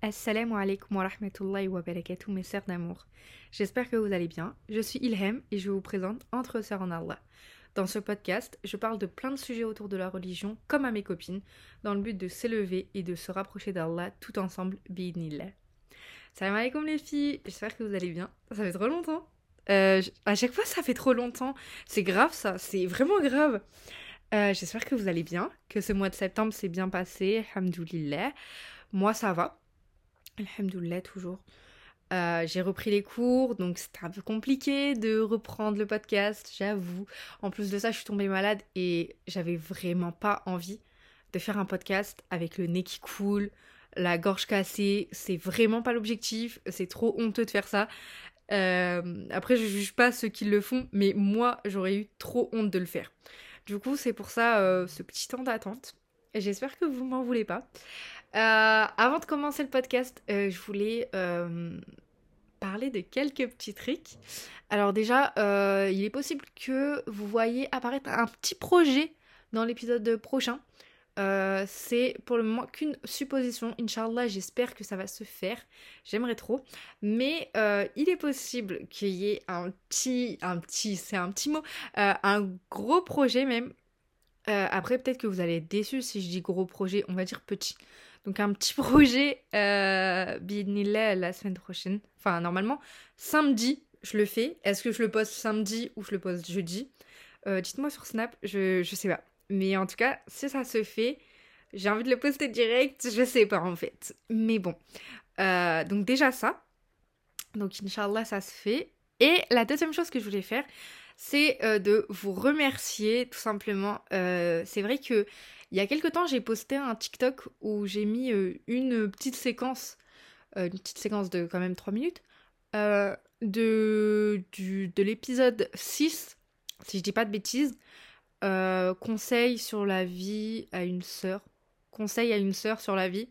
Assalamu alaikum wa rahmatullahi wa barakatuh mes sœurs d'amour. J'espère que vous allez bien. Je suis Ilham et je vous présente Entre sœurs en Allah. Dans ce podcast, je parle de plein de sujets autour de la religion comme à mes copines, dans le but de s'élever et de se rapprocher d'Allah tout ensemble, bi'idnillah. Salam alaikum les filles, j'espère que vous allez bien. Ça fait trop longtemps. Euh, à chaque fois ça fait trop longtemps. C'est grave ça, c'est vraiment grave. Euh, j'espère que vous allez bien, que ce mois de septembre s'est bien passé, alhamdoulilah. Moi ça va. Alhamdoulilah, toujours. Euh, j'ai repris les cours, donc c'était un peu compliqué de reprendre le podcast, j'avoue. En plus de ça, je suis tombée malade et j'avais vraiment pas envie de faire un podcast avec le nez qui coule, la gorge cassée. C'est vraiment pas l'objectif. C'est trop honteux de faire ça. Euh, après, je juge pas ceux qui le font, mais moi, j'aurais eu trop honte de le faire. Du coup, c'est pour ça euh, ce petit temps d'attente. J'espère que vous m'en voulez pas. Euh, avant de commencer le podcast, euh, je voulais euh, parler de quelques petits trucs. Alors déjà, il est possible que vous voyez apparaître un petit projet dans l'épisode prochain. c'est pour le moment qu'une supposition. Inch'Allah, j'espère que ça va se faire. J'aimerais trop. Mais il est possible qu'il y ait un petit, un petit, c'est un petit mot, un gros projet même. après, peut-être que vous allez être déçus si je dis gros projet, on va dire petit. Donc un petit projet euh, la semaine prochaine. Enfin normalement samedi je le fais. Est-ce que je le poste samedi ou je le poste jeudi? Euh, Dites-moi sur Snap, je, je sais pas. Mais en tout cas, si ça se fait, j'ai envie de le poster direct, je sais pas en fait. Mais bon. Euh, donc déjà ça. Donc Inch'Allah ça se fait. Et la deuxième chose que je voulais faire, c'est euh, de vous remercier tout simplement. c'est vrai que il y a quelques temps, j'ai posté un TikTok où j'ai mis euh, une petite séquence, euh, une petite séquence de quand même 3 minutes, euh, de, de l'épisode 6, si je dis pas de bêtises, conseil sur la vie à une sœur. Conseil à une sœur sur la vie.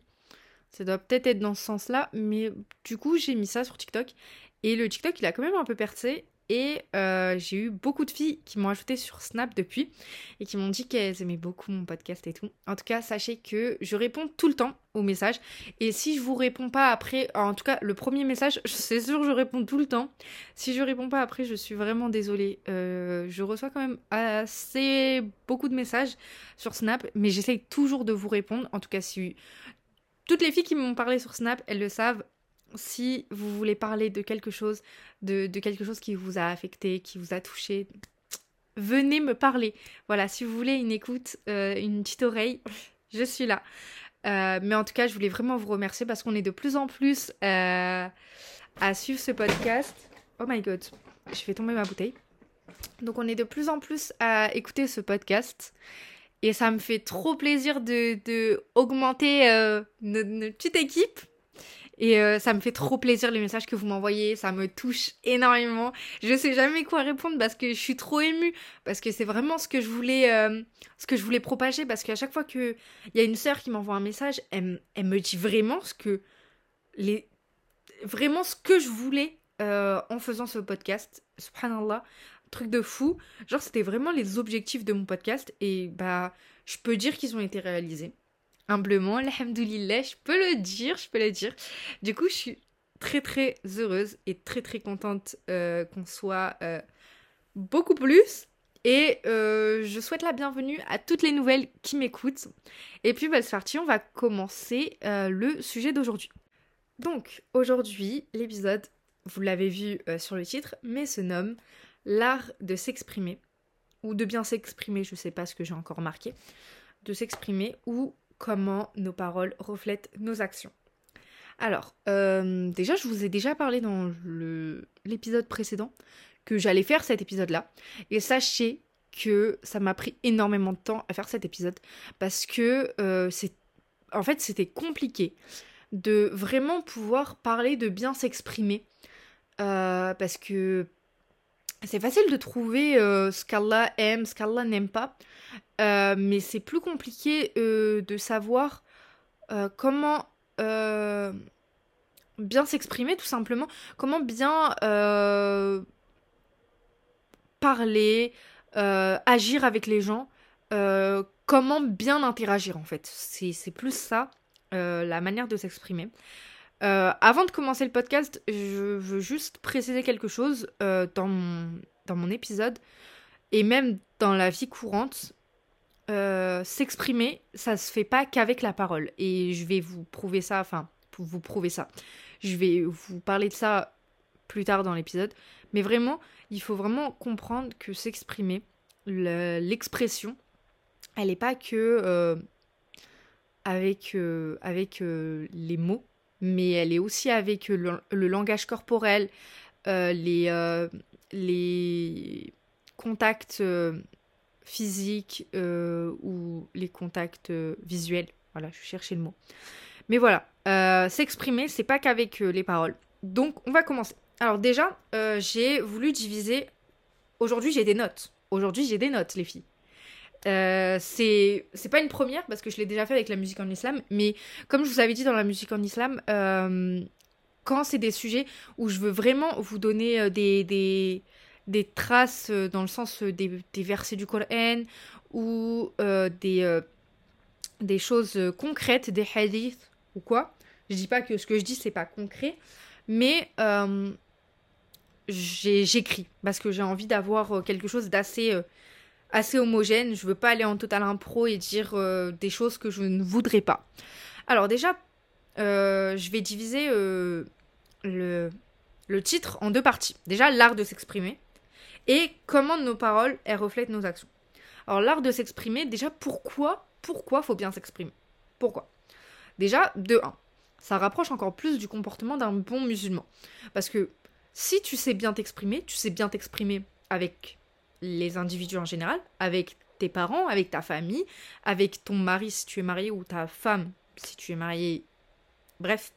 Ça doit peut-être être dans ce sens-là, mais du coup, j'ai mis ça sur TikTok. Et le TikTok, il a quand même un peu percé. Et euh, j'ai eu beaucoup de filles qui m'ont ajouté sur Snap depuis et qui m'ont dit qu'elles aimaient beaucoup mon podcast et tout. En tout cas, sachez que je réponds tout le temps aux messages. Et si je vous réponds pas après, en tout cas, le premier message, c'est sûr, je réponds tout le temps. Si je réponds pas après, je suis vraiment désolée. Euh, je reçois quand même assez beaucoup de messages sur Snap, mais j'essaye toujours de vous répondre. En tout cas, si toutes les filles qui m'ont parlé sur Snap, elles le savent si vous voulez parler de quelque chose, de, quelque chose qui vous a affecté, qui vous a touché, venez me parler. Voilà, si vous voulez une écoute, euh, une petite oreille, je suis là. Euh, mais en tout cas, je voulais vraiment vous remercier parce qu'on est de plus en plus euh, à suivre ce podcast. Oh my god, je fais tomber ma bouteille. Donc on est de plus en plus à écouter ce podcast. Et ça me fait trop plaisir de, augmenter notre petite équipe et euh, ça me fait trop plaisir les messages que vous m'envoyez, ça me touche énormément. Je sais jamais quoi répondre parce que je suis trop émue, parce que c'est vraiment ce que je voulais, euh, ce que je voulais propager, parce qu'à chaque fois que il y a une sœur qui m'envoie un message, elle, me dit vraiment ce que les, vraiment ce que je voulais euh, en faisant ce podcast. Subhanallah, truc de fou. Genre c'était vraiment les objectifs de mon podcast et bah je peux dire qu'ils ont été réalisés humblement, alhamdoulilah, je peux le dire, je peux le dire. Du coup, je suis très très heureuse et très très contente euh, qu'on soit euh, beaucoup plus. Et euh, je souhaite la bienvenue à toutes les nouvelles qui m'écoutent. Et puis, bah, c'est parti, on va commencer le sujet d'aujourd'hui. Donc, aujourd'hui, l'épisode, vous l'avez vu sur le titre, mais se nomme L'art de s'exprimer. Ou de bien s'exprimer, je sais pas ce que j'ai encore marqué. De s'exprimer ou comment nos paroles reflètent nos actions. Alors, euh, déjà, je vous ai déjà parlé dans l'épisode précédent que j'allais faire cet épisode-là. Et sachez que ça m'a pris énormément de temps à faire cet épisode parce que euh, c'est en fait c'était compliqué de vraiment pouvoir parler de bien s'exprimer euh, parce que c'est facile de trouver ce qu'Allah aime, ce qu'Allah n'aime pas. Euh, mais c'est plus compliqué euh, de savoir euh, comment bien s'exprimer tout simplement, comment bien parler, agir avec les gens, comment bien interagir en fait. C'est plus ça, la manière de s'exprimer. Avant de commencer le podcast, je veux juste préciser quelque chose dans, mon, dans mon épisode et même dans la vie courante. S'exprimer, ça se fait pas qu'avec la parole. Et je vais vous prouver ça, enfin, vous prouver ça. Je vais vous parler de ça plus tard dans l'épisode. Mais vraiment, il faut vraiment comprendre que s'exprimer, l'expression, elle n'est pas que euh, avec, euh, avec euh, les mots, mais elle est aussi avec le, langage corporel, les, les contacts physiques ou les contacts visuels. Voilà, je cherchais le mot. Mais voilà, s'exprimer, c'est pas qu'avec les paroles. Donc, on va commencer. Alors déjà, euh, j'ai voulu diviser. Aujourd'hui, j'ai des notes. Aujourd'hui, j'ai des notes, les filles. Euh, c'est pas une première parce que je l'ai déjà fait avec la musique en islam, mais comme je vous avais dit dans la musique en islam, euh, quand c'est des sujets où je veux vraiment vous donner des, des, des traces dans le sens des, versets du Coran ou des, des choses concrètes, des hadiths ou quoi, je dis pas que ce que je dis c'est pas concret, mais j'écris parce que j'ai envie d'avoir euh, quelque chose d'assez euh, assez homogène. Je veux pas aller en total impro et dire euh, des choses que je ne voudrais pas. Alors déjà, je vais diviser le, le titre en deux parties. Déjà, l'art de s'exprimer et comment nos paroles elles reflètent nos actions. Alors l'art de s'exprimer, déjà pourquoi pourquoi faut bien s'exprimer? Pourquoi? Déjà, de 1, ça rapproche encore plus du comportement d'un bon musulman. Parce que si tu sais bien t'exprimer, tu sais bien t'exprimer avec les individus en général, avec tes parents, avec ta famille, avec ton mari si tu es marié ou ta femme si tu es marié. Bref.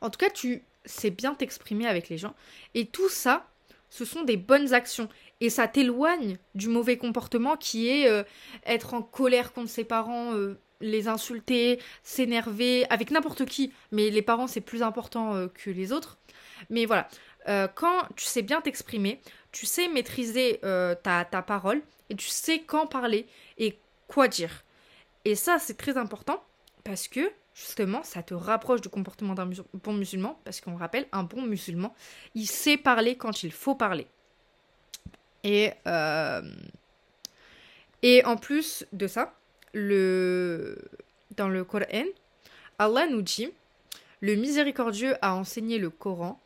En tout cas, tu sais bien t'exprimer avec les gens. Et tout ça, ce sont des bonnes actions. Et ça t'éloigne du mauvais comportement qui est euh, être en colère contre ses parents, euh, les insulter, s'énerver, avec n'importe qui. Mais les parents, c'est plus important euh, que les autres. Mais voilà, quand tu sais bien t'exprimer, tu sais maîtriser euh, ta, parole et tu sais quand parler et quoi dire. Et ça, c'est très important parce que justement, ça te rapproche du comportement d'un bon musulman, parce qu'on rappelle, un bon musulman, il sait parler quand il faut parler. Et, euh, et en plus de ça, dans le Coran, Allah nous dit le miséricordieux a enseigné le Coran,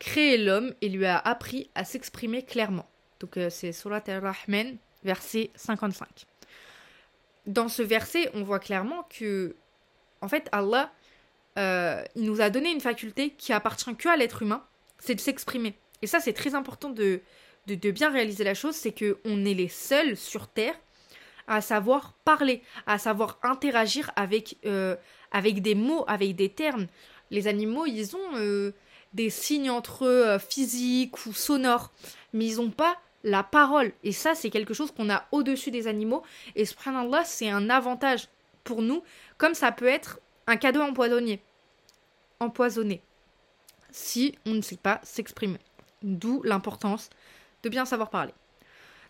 créé l'homme et lui a appris à s'exprimer clairement. Donc euh, c'est Surat al-Rahman, verset 55. Dans ce verset, on voit clairement que, en fait, Allah, euh, il nous a donné une faculté qui appartient que à l'être humain, c'est de s'exprimer. Et ça, c'est très important de, de, bien réaliser la chose, c'est qu'on est les seuls sur Terre à savoir parler, à savoir interagir avec, euh, avec des mots, avec des termes. Les animaux, ils ont euh, des signes entre eux euh, physiques ou sonores, mais ils n'ont pas la parole. Et ça, c'est quelque chose qu'on a au-dessus des animaux. Et subhanallah, c'est un avantage pour nous, comme ça peut être un cadeau empoisonné. Empoisonné. Si on ne sait pas s'exprimer. D'où l'importance de bien savoir parler.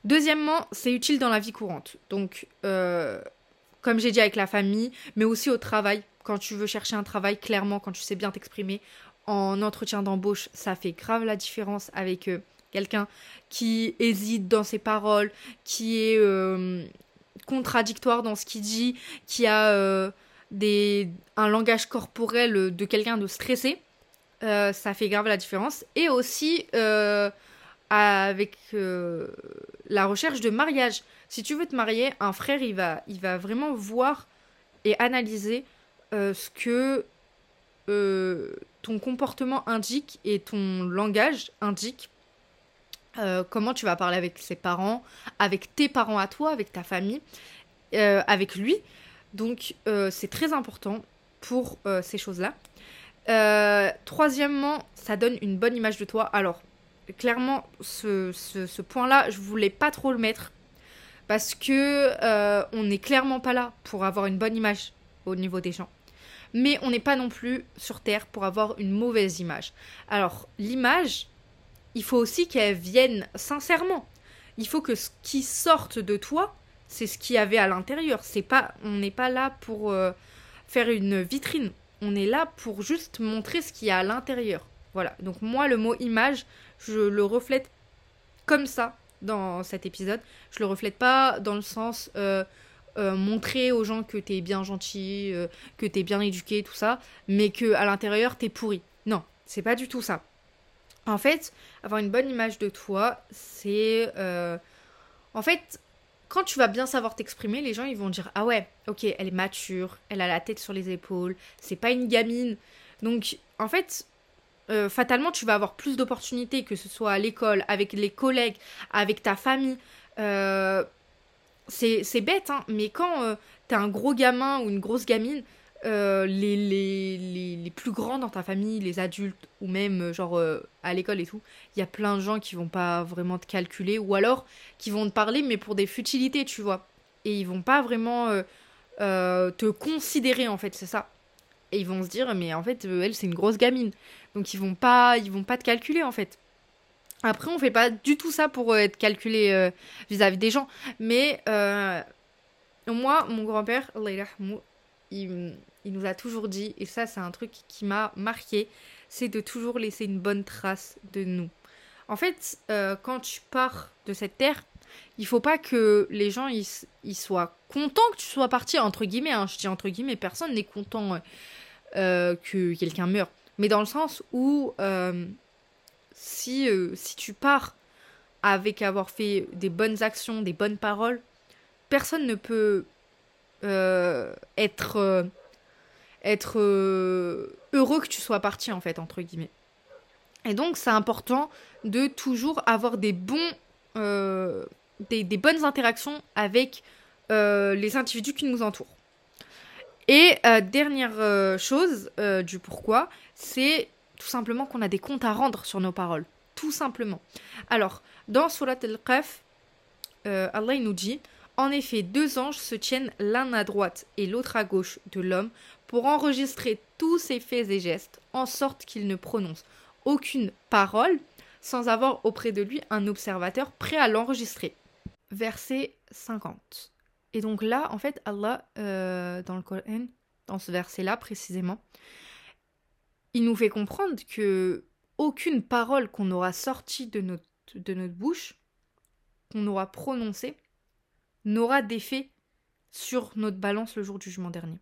Deuxièmement, c'est utile dans la vie courante. Donc, euh, comme j'ai dit avec la famille, mais aussi au travail. Quand tu veux chercher un travail, clairement, quand tu sais bien t'exprimer, en entretien d'embauche, ça fait grave la différence avec euh, quelqu'un qui hésite dans ses paroles, qui est euh, contradictoire dans ce qu'il dit, qui a des, un langage corporel de quelqu'un de stressé. ça fait grave la différence. Et aussi avec euh, la recherche de mariage. Si tu veux te marier, un frère, il va, il va vraiment voir et analyser euh, ce que euh, ton comportement indique et ton langage indique. comment tu vas parler avec ses parents, avec tes parents à toi, avec ta famille, avec lui. Donc c'est très important pour ces choses-là. troisièmement, ça donne une bonne image de toi. Alors, clairement, ce, point-là, je voulais pas trop le mettre parce que euh, on n'est clairement pas là pour avoir une bonne image au niveau des gens. Mais on n'est pas non plus sur Terre pour avoir une mauvaise image. Alors, l'image, il faut aussi qu'elle vienne sincèrement. Il faut que ce qui sorte de toi, c'est ce qu'il y avait à l'intérieur. C'est pas, on n'est pas là pour euh, faire une vitrine. on est là pour juste montrer ce qu'il y a à l'intérieur. Voilà. Donc moi, le mot image, je le reflète comme ça dans cet épisode. Je le reflète pas dans le sens euh, euh, montrer aux gens que t'es bien gentil, euh, que t'es bien éduqué, tout ça, mais que à l'intérieur t'es pourri. Non, c'est pas du tout ça. En fait, avoir une bonne image de toi, c'est en fait quand tu vas bien savoir t'exprimer, les gens ils vont dire ah ouais, ok, elle est mature, elle a la tête sur les épaules, c'est pas une gamine. Donc en fait, euh, fatalement tu vas avoir plus d'opportunités que ce soit à l'école, avec les collègues, avec ta famille. Euh, c'est bête, hein, mais quand euh, t'es un gros gamin ou une grosse gamine, les, les, les, plus grands dans ta famille, les adultes, ou même genre à l'école et tout, il y a plein de gens qui vont pas vraiment te calculer, ou alors qui vont te parler, mais pour des futilités, tu vois. Et ils vont pas vraiment te considérer, en fait, c'est ça. Et ils vont se dire, mais en fait, elle, c'est une grosse gamine. Donc ils vont pas, ils vont pas te calculer, en fait. Après, on fait pas du tout ça pour être calculé vis-à-vis des gens. Mais moi, mon grand-père, il, il nous a toujours dit, et ça c'est un truc qui m'a marqué, c'est de toujours laisser une bonne trace de nous. En fait, euh, quand tu pars de cette terre, il faut pas que les gens ils, soient contents que tu sois parti, entre guillemets. Hein. je dis entre guillemets, personne n'est content euh, euh, que quelqu'un meure. Mais dans le sens où si, si tu pars avec avoir fait des bonnes actions, des bonnes paroles, personne ne peut être être euh, heureux que tu sois parti, en fait, entre guillemets. Et donc, c'est important de toujours avoir des bons. Euh, des, bonnes interactions avec euh, les individus qui nous entourent. Et dernière chose du pourquoi, c'est tout simplement qu'on a des comptes à rendre sur nos paroles. Tout simplement. Alors, dans Surat al-Qaf, Allah il nous dit En effet, deux anges se tiennent l'un à droite et l'autre à gauche de l'homme pour enregistrer tous ses faits et gestes, en sorte qu'il ne prononce aucune parole sans avoir auprès de lui un observateur prêt à l'enregistrer. Verset 50. Et donc là, en fait, Allah, euh, dans le Coran, dans ce verset-là précisément, il nous fait comprendre que aucune parole qu'on aura sortie de notre, de notre bouche, qu'on aura prononcée, n'aura d'effet sur notre balance le jour du jugement dernier.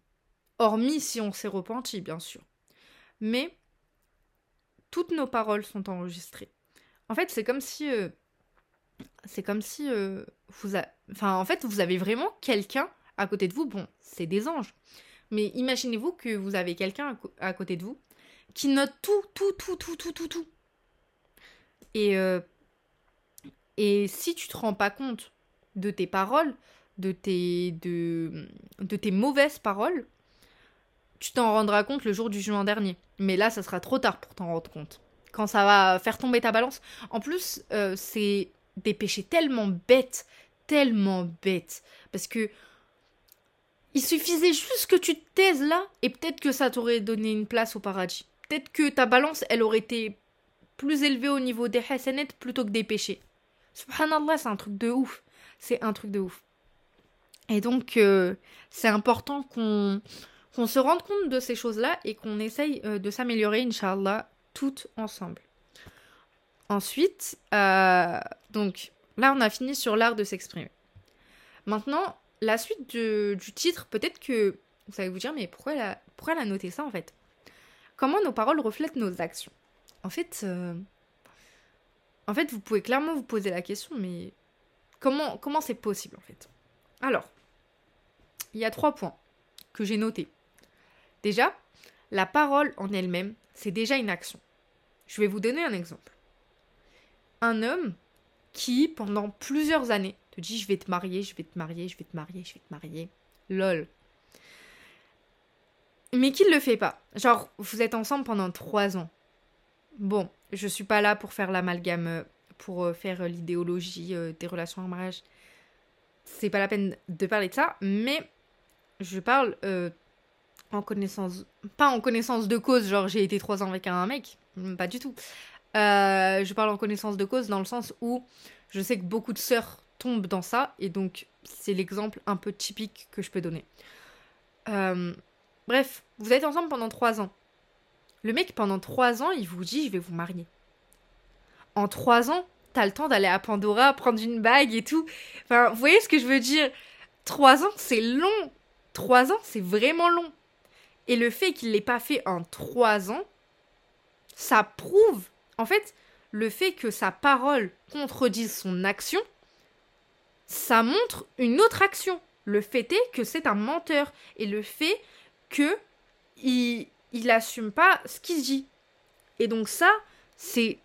Hormis si on s'est repenti, bien sûr. Mais toutes nos paroles sont enregistrées. En fait, c'est comme si. Euh, c'est comme si euh, vous Enfin, en fait, vous avez vraiment quelqu'un à côté de vous. Bon, c'est des anges. Mais imaginez-vous que vous avez quelqu'un à, côté de vous qui note tout, tout, tout, tout, tout, tout, tout. Et, euh, et si tu te rends pas compte de tes paroles, de tes, de, de tes mauvaises paroles, tu t'en rendras compte le jour du juin dernier. Mais là, ça sera trop tard pour t'en rendre compte. Quand ça va faire tomber ta balance. En plus, euh, c'est des péchés tellement bêtes, tellement bêtes. Parce que il suffisait juste que tu te taises là, et peut-être que ça t'aurait donné une place au paradis. Peut-être que ta balance, elle aurait été plus élevée au niveau des hasanets plutôt que des péchés. Subhanallah, c'est un truc de ouf. C'est un truc de ouf. Et donc, euh, c'est important qu'on se rende compte de ces choses-là et qu'on essaye euh, de s'améliorer, Inch'Allah, toutes ensemble. Ensuite, euh, donc là, on a fini sur l'art de s'exprimer. Maintenant, la suite du, titre, peut-être que vous allez vous dire, mais pourquoi elle, a, pourquoi elle a noté ça en fait? Comment nos paroles reflètent nos actions En fait, euh, en fait, vous pouvez clairement vous poser la question, mais comment comment c'est possible en fait? Alors, il y a trois points que j'ai notés. Déjà, la parole en elle-même, c'est déjà une action. Je vais vous donner un exemple. Un homme qui, pendant plusieurs années, te dit je vais te marier, je vais te marier, je vais te marier, je vais te marier. Lol. Mais qui ne le fait pas. Genre, vous êtes ensemble pendant trois ans. Bon, je suis pas là pour faire l'amalgame, euh, pour euh, faire euh, l'idéologie des relations en mariage. C'est pas la peine de parler de ça, mais je parle en connaissance, pas en connaissance de cause, genre j'ai été trois ans avec un mec, mm, pas du tout. Je parle en connaissance de cause dans le sens où je sais que beaucoup de sœurs tombent dans ça, et donc c'est l'exemple un peu typique que je peux donner. Euh, Bref, vous êtes ensemble pendant trois ans. Le mec, pendant trois ans, il vous dit je vais vous marier. En trois ans, t'as le temps d'aller à Pandora, prendre une bague et tout. Enfin, vous voyez ce que je veux dire? Trois ans, c'est long. Trois ans, c'est vraiment long. Et le fait qu'il l'ait pas fait en trois ans, ça prouve, en fait, le fait que sa parole contredise son action, ça montre une autre action. Le fait est que c'est un menteur. Et le fait que il, il assume pas ce qu'il dit. Et donc ça, c'est...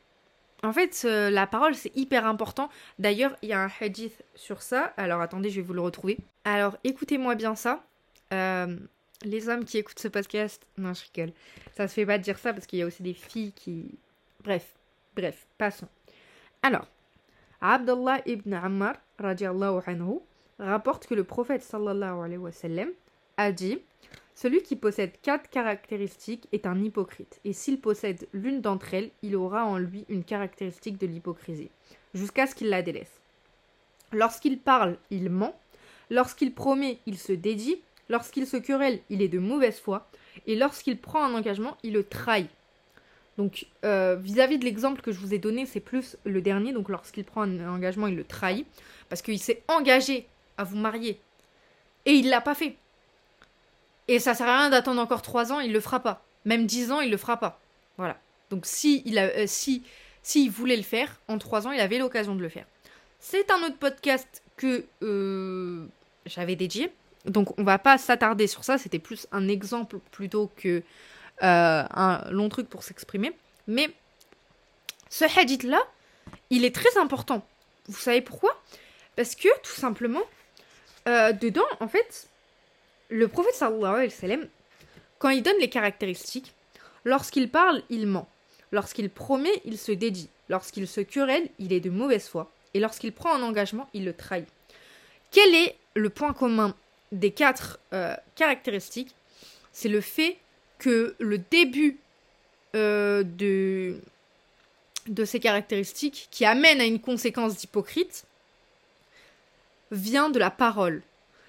En fait, euh, la parole, c'est hyper important. D'ailleurs, il y a un hadith sur ça. Alors attendez, je vais vous le retrouver. Alors écoutez-moi bien ça. Euh, les hommes qui écoutent ce podcast, non, je rigole. Ça se fait pas de dire ça parce qu'il y a aussi des filles qui. Bref, bref, passons. Alors, Abdullah ibn Ammar, anhu, rapporte que le prophète sallallahu alayhi wa sallam a dit Celui qui possède quatre caractéristiques est un hypocrite, et s'il possède l'une d'entre elles, il aura en lui une caractéristique de l'hypocrisie, jusqu'à ce qu'il la délaisse. Lorsqu'il parle, il ment, lorsqu'il promet, il se dédie, Lorsqu'il se querelle, il est de mauvaise foi. Et lorsqu'il prend un engagement, il le trahit. Donc, euh, vis-à-vis de l'exemple que je vous ai donné, c'est plus le dernier. Donc, lorsqu'il prend un engagement, il le trahit. Parce qu'il s'est engagé à vous marier. Et il l'a pas fait. Et ça sert à rien d'attendre encore 3 ans, il le fera pas. Même 10 ans, il le fera pas. Voilà. Donc, si il, euh, si, si voulait le faire, en 3 ans, il avait l'occasion de le faire. C'est un autre podcast que euh, j'avais dédié. Donc on va pas s'attarder sur ça, c'était plus un exemple plutôt que euh, un long truc pour s'exprimer. Mais ce hadith-là, il est très important. Vous savez pourquoi? Parce que tout simplement, dedans, en fait, le prophète sallallahu alayhi wa sallam, quand il donne les caractéristiques, lorsqu'il parle, il ment. Lorsqu'il promet, il se dédie. Lorsqu'il se querelle, il est de mauvaise foi. Et lorsqu'il prend un engagement, il le trahit. Quel est le point commun des quatre euh, caractéristiques, c'est le fait que le début euh, de, de ces caractéristiques, qui amène à une conséquence d'hypocrite, vient de la parole.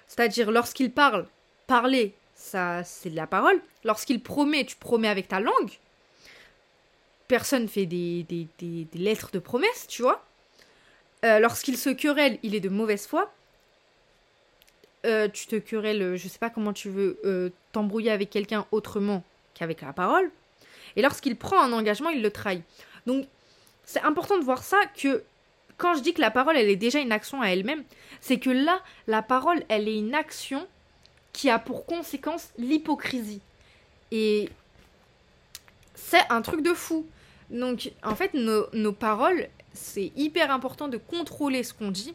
C'est-à-dire, lorsqu'il parle, parler, ça c'est de la parole. Lorsqu'il promet, tu promets avec ta langue. Personne fait des, des, des, lettres de promesse, tu vois. Euh, lorsqu'il se querelle, il est de mauvaise foi. Euh, tu te querelles, je sais pas comment tu veux euh, t'embrouiller avec quelqu'un autrement qu'avec la parole. Et lorsqu'il prend un engagement, il le trahit. Donc, c'est important de voir ça que quand je dis que la parole, elle est déjà une action à elle-même, c'est que là, la parole, elle est une action qui a pour conséquence l'hypocrisie. Et c'est un truc de fou. Donc, en fait, nos, nos paroles, c'est hyper important de contrôler ce qu'on dit,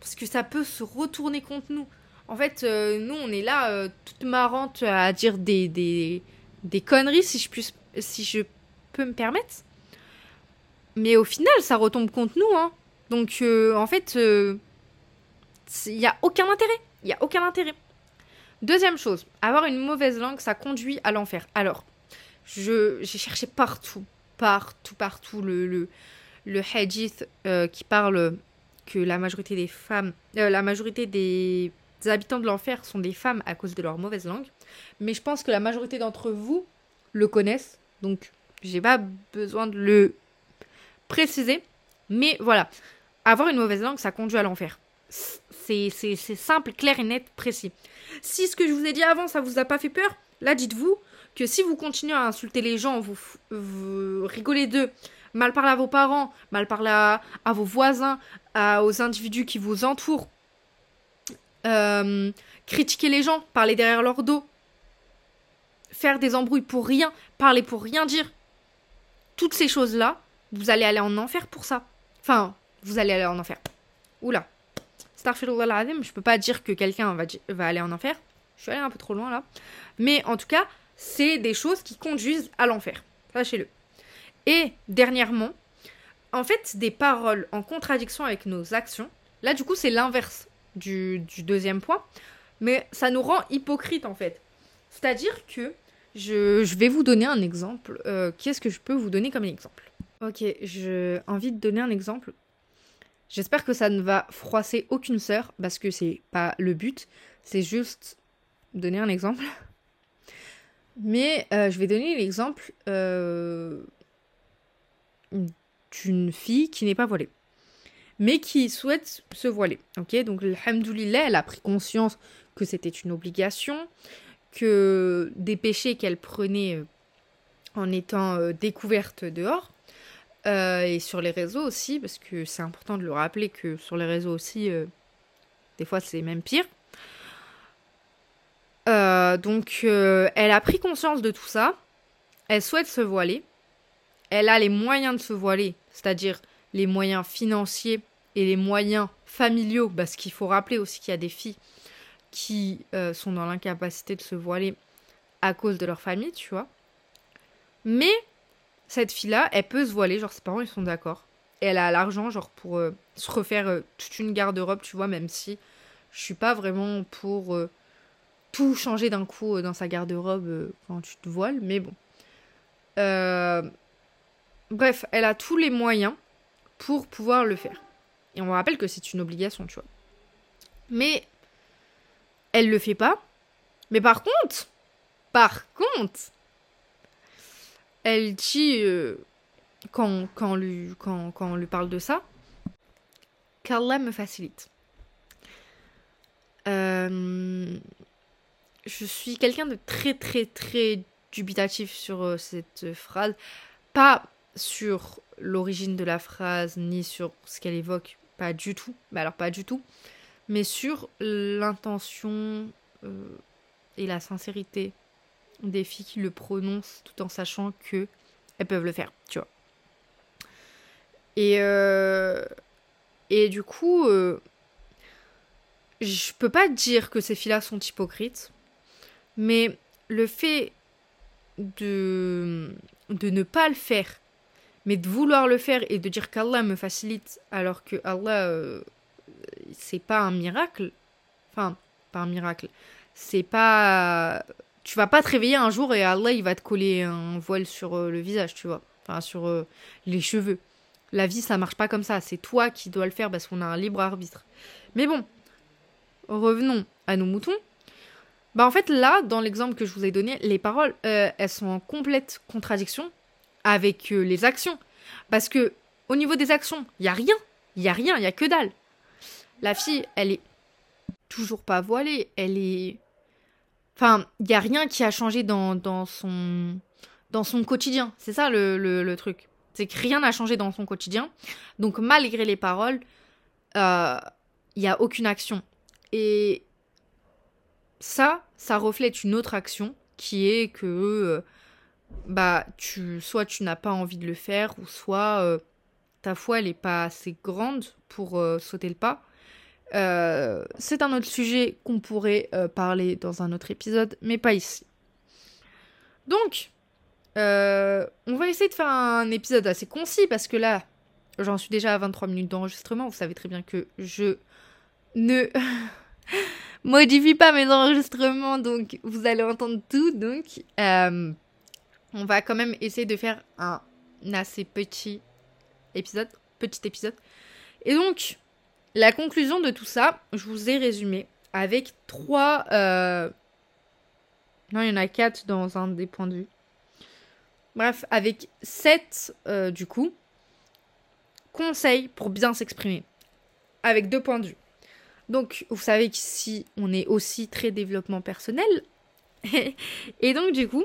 parce que ça peut se retourner contre nous. En fait, euh, nous, on est là, euh, toute marrante à dire des, des, des conneries, si je, puis, si je peux me permettre. Mais au final, ça retombe contre nous. Hein. Donc, euh, en fait, il n'y a aucun intérêt. Il n'y a aucun intérêt. Deuxième chose, avoir une mauvaise langue, ça conduit à l'enfer. Alors, j'ai cherché partout, partout, partout le, le, le hadith qui parle que la majorité des femmes, la majorité des habitants de l'enfer sont des femmes à cause de leur mauvaise langue. Mais je pense que la majorité d'entre vous le connaissent. Donc, j'ai pas besoin de le préciser. Mais voilà. Avoir une mauvaise langue, ça conduit à l'enfer. C'est simple, clair et net, précis. Si ce que je vous ai dit avant, ça vous a pas fait peur, là, dites-vous que si vous continuez à insulter les gens, vous, vous rigolez d'eux, mal parler à vos parents, mal parler à, à vos voisins, à, aux individus qui vous entourent, euh, critiquer les gens, parler derrière leur dos, faire des embrouilles pour rien, parler pour rien dire. Toutes ces choses-là, vous allez aller en enfer pour ça. Enfin, vous allez aller en enfer. Oula. Starfield je peux pas dire que quelqu'un va, aller en enfer. Je suis allé un peu trop loin là. Mais en tout cas, c'est des choses qui conduisent à l'enfer. Sachez-le. Et dernièrement, en fait, des paroles en contradiction avec nos actions. Là, du coup, c'est l'inverse du, deuxième point, mais ça nous rend hypocrite en fait. C'est-à-dire que je, vais vous donner un exemple. Euh, qu'est-ce que je peux vous donner comme exemple? Ok, j'ai envie de donner un exemple. J'espère que ça ne va froisser aucune sœur, parce que c'est pas le but, c'est juste donner un exemple. Mais euh, je vais donner l'exemple euh, d'une fille qui n'est pas voilée, mais qui souhaite se voiler. Ok, donc alhamdoulilah, elle a pris conscience que c'était une obligation, que des péchés qu'elle prenait euh, en étant découverte dehors, et sur les réseaux aussi, parce que c'est important de le rappeler que sur les réseaux aussi, des fois c'est même pire. Euh, donc, euh, elle a pris conscience de tout ça. Elle souhaite se voiler. Elle a les moyens de se voiler, c'est-à-dire les moyens financiers et les moyens familiaux, parce qu'il faut rappeler aussi qu'il y a des filles qui euh, sont dans l'incapacité de se voiler à cause de leur famille, tu vois. Mais cette fille-là, elle peut se voiler, genre ses parents ils sont d'accord. Et elle a l'argent, genre pour se refaire toute une garde-robe, tu vois, même si je suis pas vraiment pour tout changer d'un coup euh, dans sa garde-robe euh, quand tu te voiles, mais bon. Euh, bref, elle a tous les moyens pour pouvoir le faire. Et on rappelle que c'est une obligation, tu vois. Mais elle le fait pas. Mais par contre, par contre, elle dit quand, quand, lui, quand, quand on lui parle de ça, qu'Allah me facilite. Euh, je suis quelqu'un de très très très dubitatif sur euh, cette phrase. Pas sur l'origine de la phrase, ni sur ce qu'elle évoque, pas du tout. Mais alors pas du tout. Mais sur l'intention euh, et la sincérité des filles qui le prononcent tout en sachant que elles peuvent le faire, tu vois. Et, euh, et du coup, je peux pas dire que ces filles-là sont hypocrites. Mais le fait de, de ne pas le faire, mais de vouloir le faire et de dire qu'Allah me facilite alors que Allah, euh, c'est pas un miracle. Enfin, pas un miracle. C'est pas. Tu vas pas te réveiller un jour et Allah il va te coller un voile sur euh, le visage, tu vois. Enfin, sur euh, les cheveux. La vie ça marche pas comme ça. C'est toi qui dois le faire parce qu'on a un libre arbitre. Mais bon, revenons à nos moutons. Bah en fait là, dans l'exemple que je vous ai donné, les paroles, euh, elles sont en complète contradiction avec les actions. Parce que au niveau des actions, il y a rien, il y a rien, il y a que dalle. La fille, elle est toujours pas voilée, elle est enfin, il y a rien qui a changé dans, dans son dans son quotidien. C'est ça le, le, truc. C'est que rien n'a changé dans son quotidien. Donc malgré les paroles, euh, il y a aucune action. Et ça, ça reflète une autre action qui est que euh, bah tu soit tu n'as pas envie de le faire ou soit euh, ta foi elle est pas assez grande pour sauter le pas. C'est un autre sujet qu'on pourrait parler dans un autre épisode, mais pas ici. Donc, on va essayer de faire un épisode assez concis parce que là, j'en suis déjà à 23 minutes d'enregistrement. Vous savez très bien que je ne modifie pas mes enregistrements, donc vous allez entendre tout. Donc, euh, on va quand même essayer de faire un assez petit épisode, petit épisode. Et donc, la conclusion de tout ça, je vous ai résumé avec trois. Euh, non, il y en a quatre dans un des points de vue. Bref, avec sept, euh, du coup, conseils pour bien s'exprimer. Avec deux points de vue. Donc, vous savez qu'ici, on est aussi très développement personnel. et donc, du coup,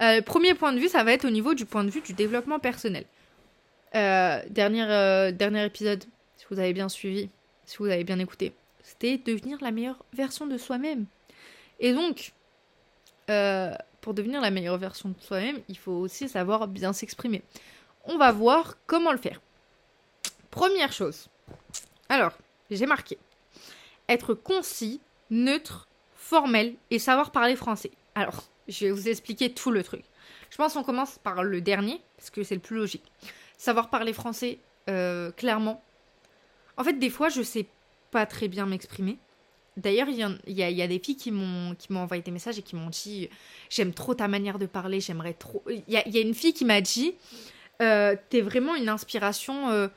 euh, premier point de vue, ça va être au niveau du point de vue du développement personnel. Dernier, dernier épisode, si vous avez bien suivi, si vous avez bien écouté, c'était devenir la meilleure version de soi-même. Et donc, pour devenir la meilleure version de soi-même, il faut aussi savoir bien s'exprimer. On va voir comment le faire. Première chose. Alors, j'ai marqué être concis, neutre, formel et savoir parler français. Alors, je vais vous expliquer tout le truc. Je pense qu'on commence par le dernier, parce que c'est le plus logique. Savoir parler français euh, clairement. En fait, des fois, je sais pas très bien m'exprimer. D'ailleurs, il y, a des filles qui m'ont envoyé des messages et qui m'ont dit J'aime trop ta manière de parler, j'aimerais trop. Il y a, une fille qui m'a dit euh, T'es vraiment une inspiration. Euh,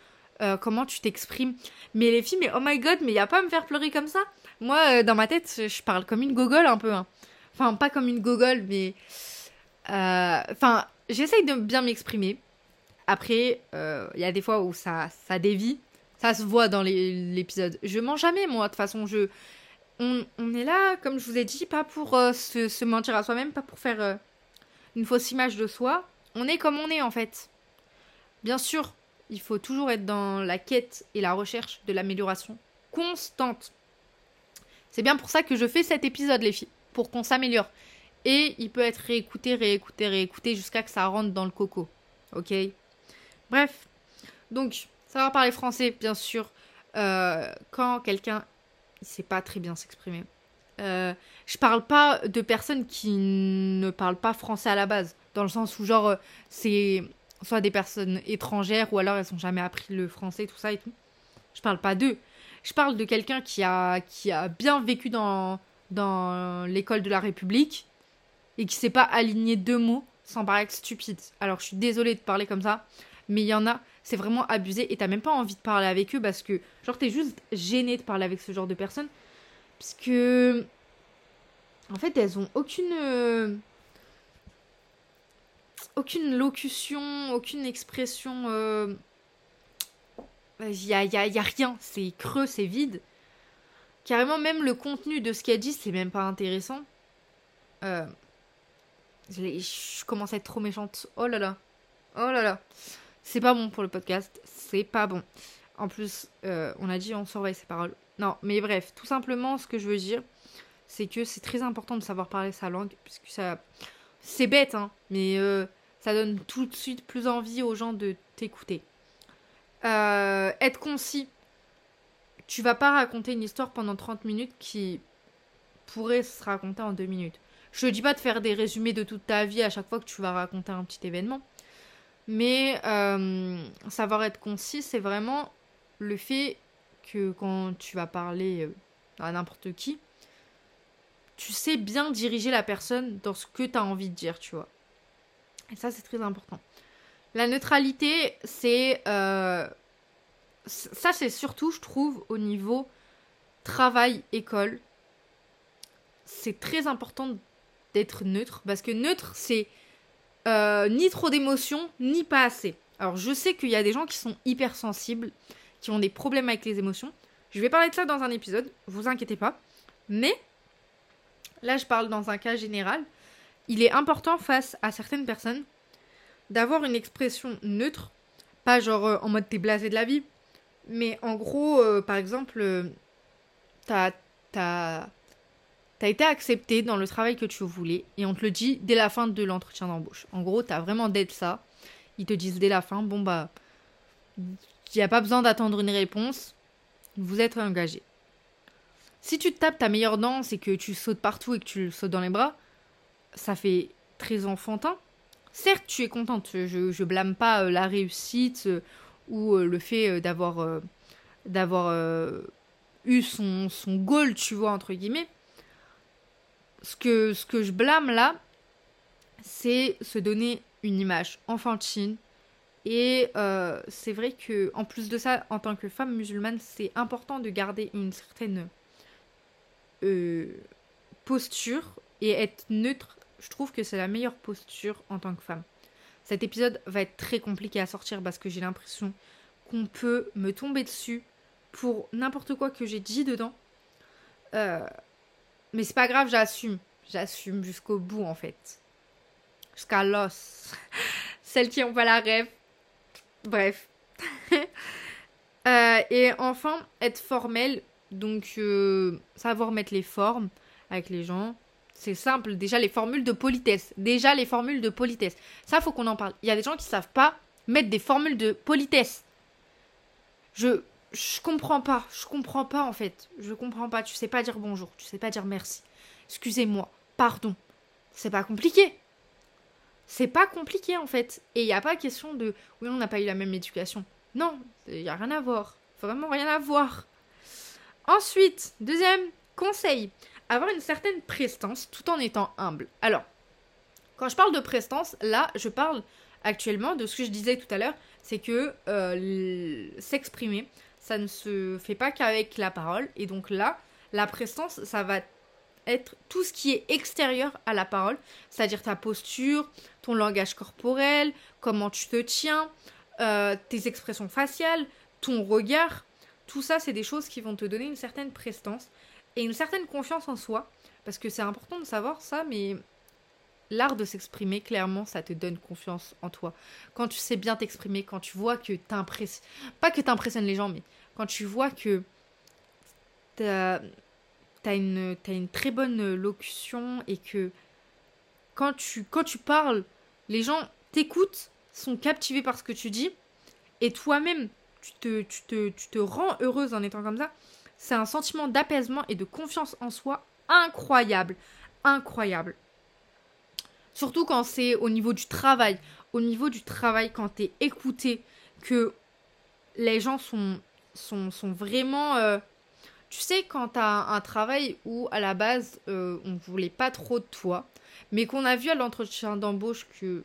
euh, comment tu t'exprimes. Mais les filles, mais oh my god, mais il y a pas à me faire pleurer comme ça. Moi, euh, dans ma tête, je parle comme une gogole un peu. Hein. Enfin, pas comme une gogole, mais Enfin, j'essaye de bien m'exprimer. Après, il y a des fois où ça, ça dévie. Ça se voit dans l'épisode. Je mens jamais, moi. De toute façon, je. On, est là, comme je vous ai dit, pas pour se, se, mentir à soi-même, pas pour faire une fausse image de soi. On est comme on est, en fait. Bien sûr, il faut toujours être dans la quête et la recherche de l'amélioration constante. C'est bien pour ça que je fais cet épisode, les filles, pour qu'on s'améliore. Et il peut être réécouté, réécouté, réécouté jusqu'à que ça rentre dans le coco. Ok? Bref. Donc, savoir parler français, bien sûr. Euh, quand quelqu'un ne sait pas très bien s'exprimer. Euh, je parle pas de personnes qui ne parlent pas français à la base. Dans le sens où, genre, c'est soit des personnes étrangères ou alors elles n'ont jamais appris le français, tout ça et tout. Je parle pas d'eux. Je parle de quelqu'un qui a, qui a bien vécu dans, dans l'école de la République et qui sait pas aligner deux mots sans paraître stupide. Alors je suis désolée de parler comme ça, mais il y en a, c'est vraiment abusé et t'as même pas envie de parler avec eux parce que, genre, t'es juste gêné de parler avec ce genre de personnes. Parce que. En fait, elles ont aucune. Euh, aucune locution, aucune expression. Euh, il a, y, a, rien, c'est creux, c'est vide. Carrément, même le contenu de ce qu'elle dit, c'est même pas intéressant. Euh, je commence à être trop méchante. Oh là là. Oh là là. C'est pas bon pour le podcast. C'est pas bon. En plus, euh, on a dit on surveille ses paroles. Non, mais bref, tout simplement, ce que je veux dire, c'est que c'est très important de savoir parler sa langue, puisque ça. C'est bête, hein, mais euh, ça donne tout de suite plus envie aux gens de t'écouter. Euh, être concis. Tu vas pas raconter une histoire pendant 30 minutes qui pourrait se raconter en 2 minutes. Je dis pas de faire des résumés de toute ta vie à chaque fois que tu vas raconter un petit événement. Mais euh, savoir être concis, c'est vraiment le fait que quand tu vas parler euh, à n'importe qui, tu sais bien diriger la personne dans ce que tu as envie de dire, tu vois. Et ça, c'est très important. La neutralité, c'est... Euh, ça, c'est surtout, je trouve, au niveau travail-école. C'est très important d'être neutre. Parce que neutre, c'est euh, ni trop d'émotions, ni pas assez. Alors, je sais qu'il y a des gens qui sont hypersensibles, qui ont des problèmes avec les émotions. Je vais parler de ça dans un épisode, vous inquiétez pas. Mais, là, je parle dans un cas général il est important face à certaines personnes d'avoir une expression neutre, pas genre euh, en mode t'es blasé de la vie, mais en gros, euh, par exemple, t'as, t'as, été accepté dans le travail que tu voulais et on te le dit dès la fin de l'entretien d'embauche. En gros, t'as vraiment d'être ça. Ils te disent dès la fin, bon bah, il n'y a pas besoin d'attendre une réponse, vous êtes engagé. Si tu te tapes ta meilleure danse et que tu sautes partout et que tu sautes dans les bras, ça fait très enfantin. Certes, tu es contente, je, je blâme pas euh, la réussite euh, ou euh, le fait d'avoir d'avoir eu son, son goal, tu vois, entre guillemets. Ce que, je blâme là, c'est se donner une image enfantine. Et c'est vrai que, en plus de ça, en tant que femme musulmane, c'est important de garder une certaine posture et être neutre je trouve que c'est la meilleure posture en tant que femme. Cet épisode va être très compliqué à sortir parce que j'ai l'impression qu'on peut me tomber dessus pour n'importe quoi que j'ai dit dedans. Euh, mais c'est pas grave, j'assume. J'assume jusqu'au bout en fait. Jusqu'à l'os. Celles qui ont pas la rêve. Bref. Euh, et enfin, être formel. Donc, euh, savoir mettre les formes avec les gens. C'est simple, déjà les formules de politesse. Déjà les formules de politesse. Ça, faut qu'on en parle. Il y a des gens qui savent pas mettre des formules de politesse. Je je comprends pas, je comprends pas en fait. Je comprends pas, tu sais pas dire bonjour, tu sais pas dire merci. Excusez-moi, pardon. C'est pas compliqué. C'est pas compliqué en fait. Et il n'y a pas question de oui, on n'a pas eu la même éducation. Non, il y a rien à voir. Vraiment rien à voir. Ensuite, deuxième conseil avoir une certaine prestance tout en étant humble. Alors, quand je parle de prestance, là, je parle actuellement de ce que je disais tout à l'heure, c'est que euh, s'exprimer, ça ne se fait pas qu'avec la parole. Et donc là, la prestance, ça va être tout ce qui est extérieur à la parole, c'est-à-dire ta posture, ton langage corporel, comment tu te tiens, euh, tes expressions faciales, ton regard. Tout ça, c'est des choses qui vont te donner une certaine prestance et une certaine confiance en soi. Parce que c'est important de savoir ça, mais l'art de s'exprimer, clairement, ça te donne confiance en toi. Quand tu sais bien t'exprimer, quand tu vois que t'impressionnes, pas que t'impressionnes les gens, mais quand tu vois que t'as as une, une très bonne locution et que quand tu, parles, les gens t'écoutent, sont captivés par ce que tu dis, et toi-même, tu te, tu, te, tu te rends heureuse en étant comme ça, c'est un sentiment d'apaisement et de confiance en soi incroyable. Incroyable. Surtout quand c'est au niveau du travail. Au niveau du travail, quand t'es écouté, que les gens sont, sont, sont vraiment... Euh, tu sais, quand t'as un travail où à la base euh, on voulait pas trop de toi, mais qu'on a vu à l'entretien d'embauche que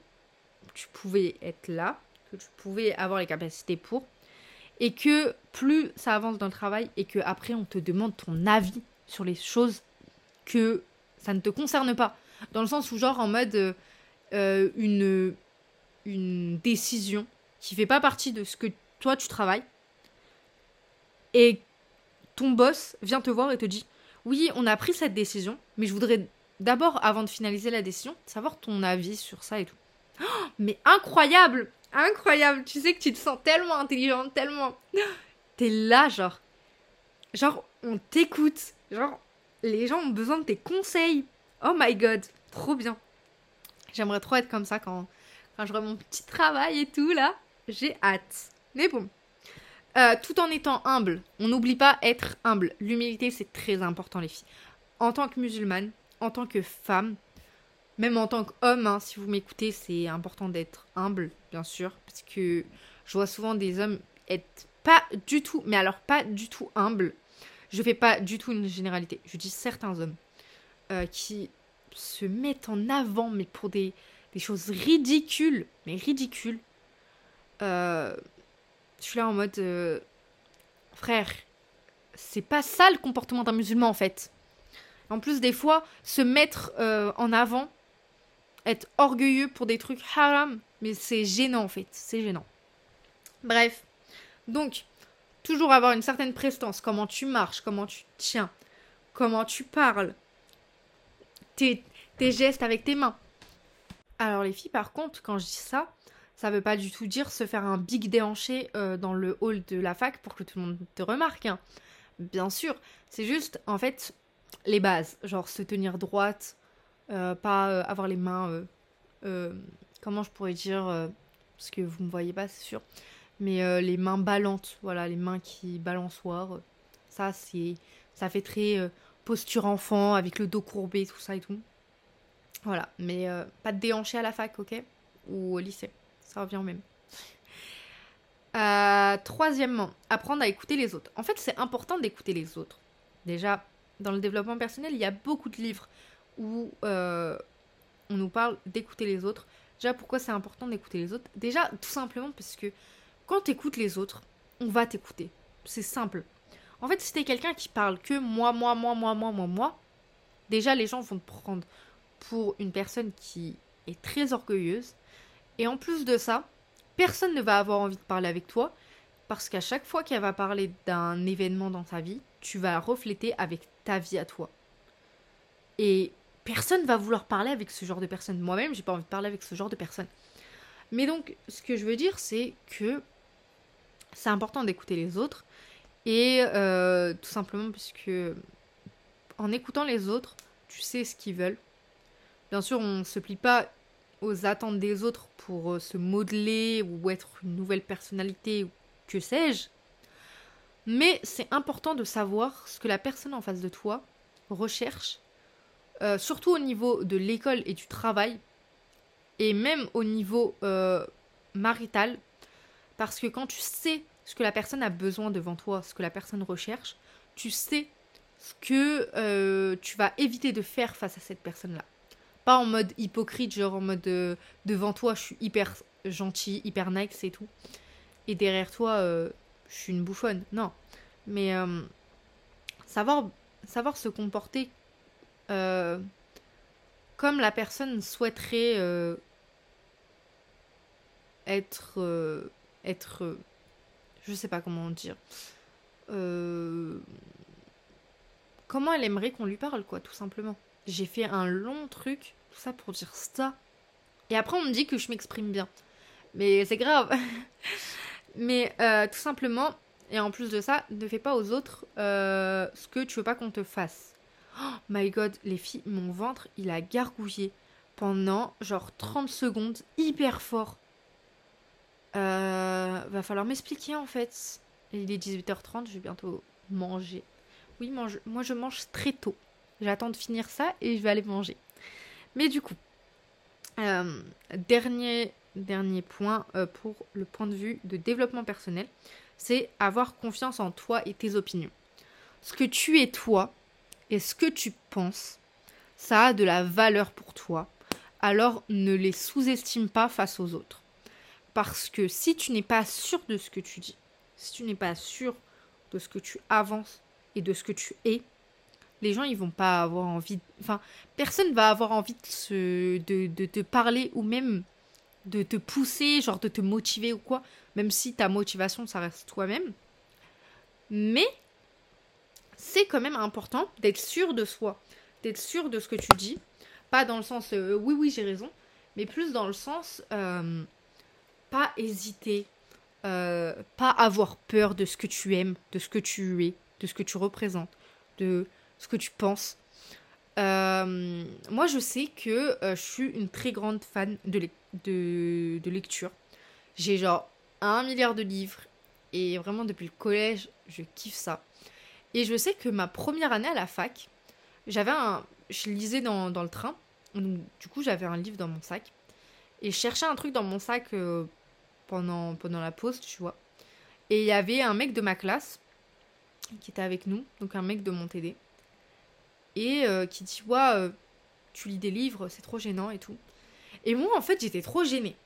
tu pouvais être là, que tu pouvais avoir les capacités pour, et que plus ça avance dans le travail et que après on te demande ton avis sur les choses que ça ne te concerne pas. Dans le sens où, genre, en mode euh, euh, une, une décision qui fait pas partie de ce que toi tu travailles, et ton boss vient te voir et te dit Oui, on a pris cette décision, mais je voudrais d'abord, avant de finaliser la décision, savoir ton avis sur ça et tout. Oh, mais incroyable Incroyable Tu sais que tu te sens tellement intelligente, tellement. T'es là, genre. Genre, on t'écoute. Genre, les gens ont besoin de tes conseils. Oh my god, trop bien. J'aimerais trop être comme ça quand, quand j'aurai mon petit travail et tout là. J'ai hâte. Mais bon. Euh, tout en étant humble. On n'oublie pas être humble. L'humilité, c'est très important, les filles. En tant que musulmane, en tant que femme, même en tant qu'homme, hein, si vous m'écoutez, c'est important d'être humble, bien sûr. Parce que je vois souvent des hommes être pas du tout, mais alors pas du tout humble. Je fais pas du tout une généralité. Je dis certains hommes euh, qui se mettent en avant, mais pour des, choses ridicules, mais ridicules. Euh, je suis là en mode, euh, frère, c'est pas ça le comportement d'un musulman en fait. En plus, des fois, se mettre en avant, être orgueilleux pour des trucs haram, mais c'est gênant en fait, c'est gênant. Bref, donc, toujours avoir une certaine prestance, comment tu marches, comment tu tiens, comment tu parles, tes, gestes avec tes mains. Alors les filles, par contre, quand je dis ça, ça veut pas du tout dire se faire un big déhanché euh, dans le hall de la fac pour que tout le monde te remarque. Hein. Bien sûr, c'est juste en fait les bases, genre se tenir droite, euh, pas euh, avoir les mains, comment je pourrais dire, parce que vous me voyez pas, c'est sûr, mais les mains ballantes, voilà, les mains qui balançoirent, ça c'est, ça fait très posture enfant, avec le dos courbé, tout ça et tout. Voilà, mais euh, pas de déhanché à la fac, ok? Ou au lycée, ça revient même. Euh, troisièmement, apprendre à écouter les autres. En fait, c'est important d'écouter les autres. Déjà, dans le développement personnel, il y a beaucoup de livres où euh, on nous parle d'écouter les autres. Déjà, pourquoi c'est important d'écouter les autres? Déjà, tout simplement parce que quand tu les autres, on va t'écouter. C'est simple. En fait, si t'es quelqu'un qui parle que moi, moi, moi, moi, moi, moi, moi, déjà les gens vont te prendre pour une personne qui est très orgueilleuse. Et en plus de ça, personne ne va avoir envie de parler avec toi parce qu'à chaque fois qu'elle va parler d'un événement dans ta vie, tu vas refléter avec ta vie à toi. Et personne va vouloir parler avec ce genre de personne. Moi-même, j'ai pas envie de parler avec ce genre de personne. Mais donc, ce que je veux dire, c'est que c'est important d'écouter les autres et euh, tout simplement parce que en écoutant les autres, tu sais ce qu'ils veulent. Bien sûr, on ne se plie pas aux attentes des autres pour euh, se modeler ou être une nouvelle personnalité que sais-je. Mais c'est important de savoir ce que la personne en face de toi recherche, euh, surtout au niveau de l'école et du travail, et même au niveau marital, parce que quand tu sais ce que la personne a besoin devant toi, ce que la personne recherche, tu sais ce que euh, tu vas éviter de faire face à cette personne-là. Pas en mode hypocrite, genre en mode euh, devant toi je suis hyper gentil, hyper nice et tout. Et derrière toi euh, je suis une bouffonne. Non. Mais savoir, savoir se comporter comme la personne souhaiterait être, être, je sais pas comment dire, comment elle aimerait qu'on lui parle, quoi, tout simplement. J'ai fait un long truc, tout ça pour dire ça. Et après, on me dit que je m'exprime bien. Mais c'est grave. Mais tout simplement, et en plus de ça, ne fais pas aux autres ce que tu veux pas qu'on te fasse. Oh my god, les filles, mon ventre, il a gargouillé pendant genre 30 secondes, hyper fort. Euh, va falloir m'expliquer en fait. Il est 18h30, je vais bientôt manger. Oui, mange, moi je mange très tôt. J'attends de finir ça et je vais aller manger. Mais du coup, euh, dernier, dernier point euh, pour le point de vue de développement personnel, c'est avoir confiance en toi et tes opinions. Ce que tu es toi, et ce que tu penses, ça a de la valeur pour toi, alors ne les sous-estime pas face aux autres. Parce que si tu n'es pas sûr de ce que tu dis, si tu n'es pas sûr de ce que tu avances et de ce que tu es, les gens ils vont pas avoir envie, enfin personne va avoir envie de, te parler ou même de te pousser, genre de te motiver ou quoi, même si ta motivation ça reste toi-même. Mais c'est quand même important d'être sûr de soi, d'être sûr de ce que tu dis. Pas dans le sens euh, oui, oui, j'ai raison, mais plus dans le sens euh, pas hésiter, euh, pas avoir peur de ce que tu aimes, de ce que tu es, de ce que tu représentes, de ce que tu penses. moi, je sais que je suis une très grande fan de, de, lecture. J'ai genre un milliard de livres et vraiment depuis le collège, je kiffe ça. Et je sais que ma première année à la fac, j'avais un. Je lisais dans, le train. Du coup, j'avais un livre dans mon sac. Et je cherchais un truc dans mon sac euh, pendant, pendant la pause, tu vois. Et il y avait un mec de ma classe qui était avec nous, donc un mec de mon TD. Et euh, qui dit Ouais, euh, tu lis des livres, c'est trop gênant et tout. Et moi, en fait, j'étais trop gênée.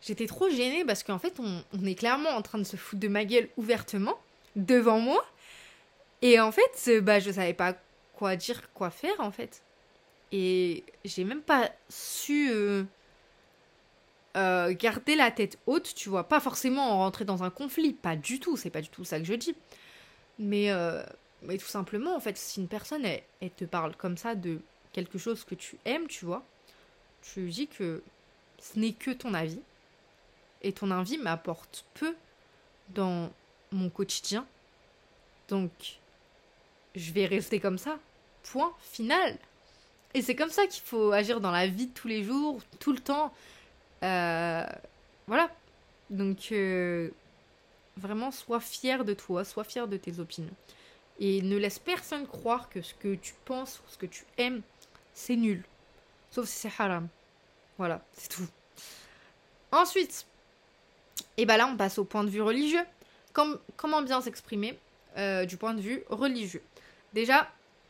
J'étais trop gênée parce qu'en fait, on, est clairement en train de se foutre de ma gueule ouvertement devant moi. Et en fait, euh, bah, je savais pas quoi dire, quoi faire en fait. Et j'ai même pas su euh, garder la tête haute, tu vois. Pas forcément rentrer dans un conflit, pas du tout, c'est pas du tout ça que je dis. Mais, mais tout simplement, en fait, si une personne, elle, te parle comme ça de quelque chose que tu aimes, tu vois, tu dis que ce n'est que ton avis. Et ton avis m'apporte peu dans mon quotidien. Donc, je vais rester comme ça. Point final. Et c'est comme ça qu'il faut agir dans la vie de tous les jours, tout le temps. Euh, voilà. Donc, euh, vraiment, sois fier de toi, sois fier de tes opinions. Et ne laisse personne croire que ce que tu penses, ce que tu aimes, c'est nul. Sauf si c'est haram. Voilà, c'est tout. Ensuite, et bah là, on passe au point de vue religieux. comment bien s'exprimer euh, du point de vue religieux? Déjà,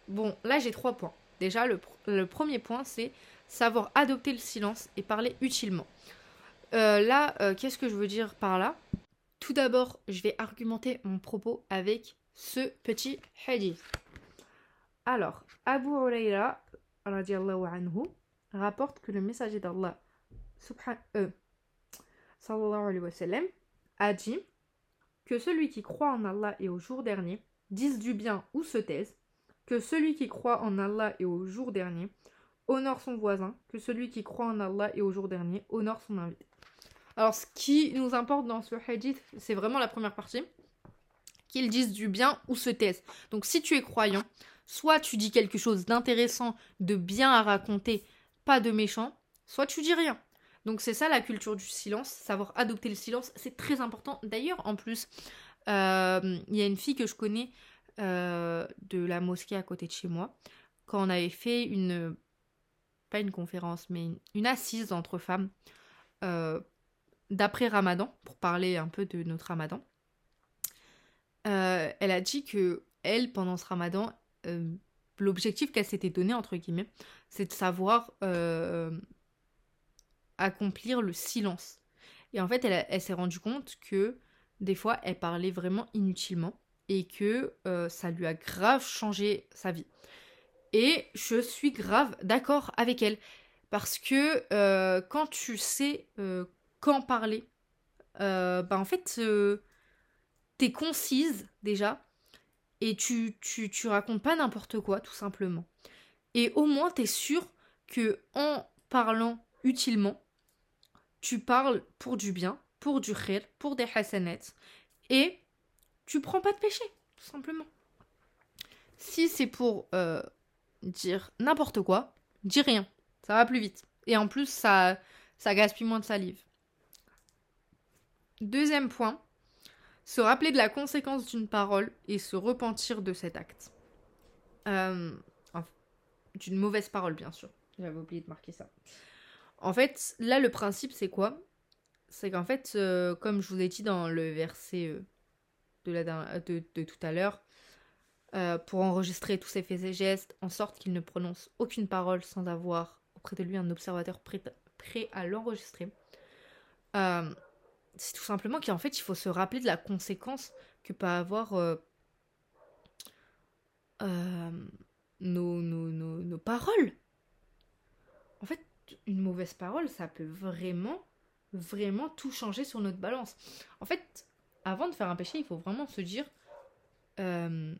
bon, là j'ai trois points. Déjà, le, premier point, c'est savoir adopter le silence et parler utilement. Euh, là, euh, qu'est-ce que je veux dire par là? Tout d'abord, je vais argumenter mon propos avec ce petit hadith. Alors, Abu Huraira anhu, rapporte que le messager d'Allah euh, a dit que celui qui croit en Allah et au jour dernier disent du bien ou se taisent, que celui qui croit en Allah et au jour dernier honore son voisin, que celui qui croit en Allah et au jour dernier honore son invité. Alors ce qui nous importe dans ce hadith, c'est vraiment la première partie, qu'ils disent du bien ou se taisent. Donc si tu es croyant, soit tu dis quelque chose d'intéressant, de bien à raconter, pas de méchant, soit tu dis rien. Donc c'est ça la culture du silence, savoir adopter le silence, c'est très important. D'ailleurs, en plus, euh, il y a une fille que je connais euh, de la mosquée à côté de chez moi. Quand on avait fait une, pas une conférence, mais une, assise entre femmes euh, d'après Ramadan, pour parler un peu de notre Ramadan. elle a dit que elle, pendant ce Ramadan, l'objectif qu'elle s'était donné entre guillemets, c'est de savoir accomplir le silence. Et en fait, elle s'est rendue compte que des fois, elle parlait vraiment inutilement et que euh, ça lui a grave changé sa vie. Et je suis grave d'accord avec elle. Parce que euh, quand tu sais euh, quand parler, bah en fait, t'es concise déjà. Et tu, tu, racontes pas n'importe quoi, tout simplement. Et au moins, t'es sûr que en parlant utilement, tu parles pour du bien, pour du khir, pour des hasanets, et tu prends pas de péché, tout simplement. Si c'est pour euh, dire n'importe quoi, dis rien, ça va plus vite. Et en plus, ça, ça gaspille moins de salive. Deuxième point, se rappeler de la conséquence d'une parole et se repentir de cet acte. Euh, d'une mauvaise parole, bien sûr. J'avais oublié de marquer ça. En fait, là, le principe, c'est quoi? C'est qu'en fait, euh, comme je vous ai dit dans le verset euh, de, tout à l'heure, euh, pour enregistrer tous ses faits et gestes, en sorte qu'il ne prononce aucune parole sans avoir auprès de lui un observateur prêt, prêt à l'enregistrer. c'est tout simplement qu'en fait, il faut se rappeler de la conséquence que peut avoir nos, nos, nos, nos paroles. En fait, une mauvaise parole, ça peut vraiment, vraiment tout changer sur notre balance. En fait, avant de faire un péché, il faut vraiment se dire, euh,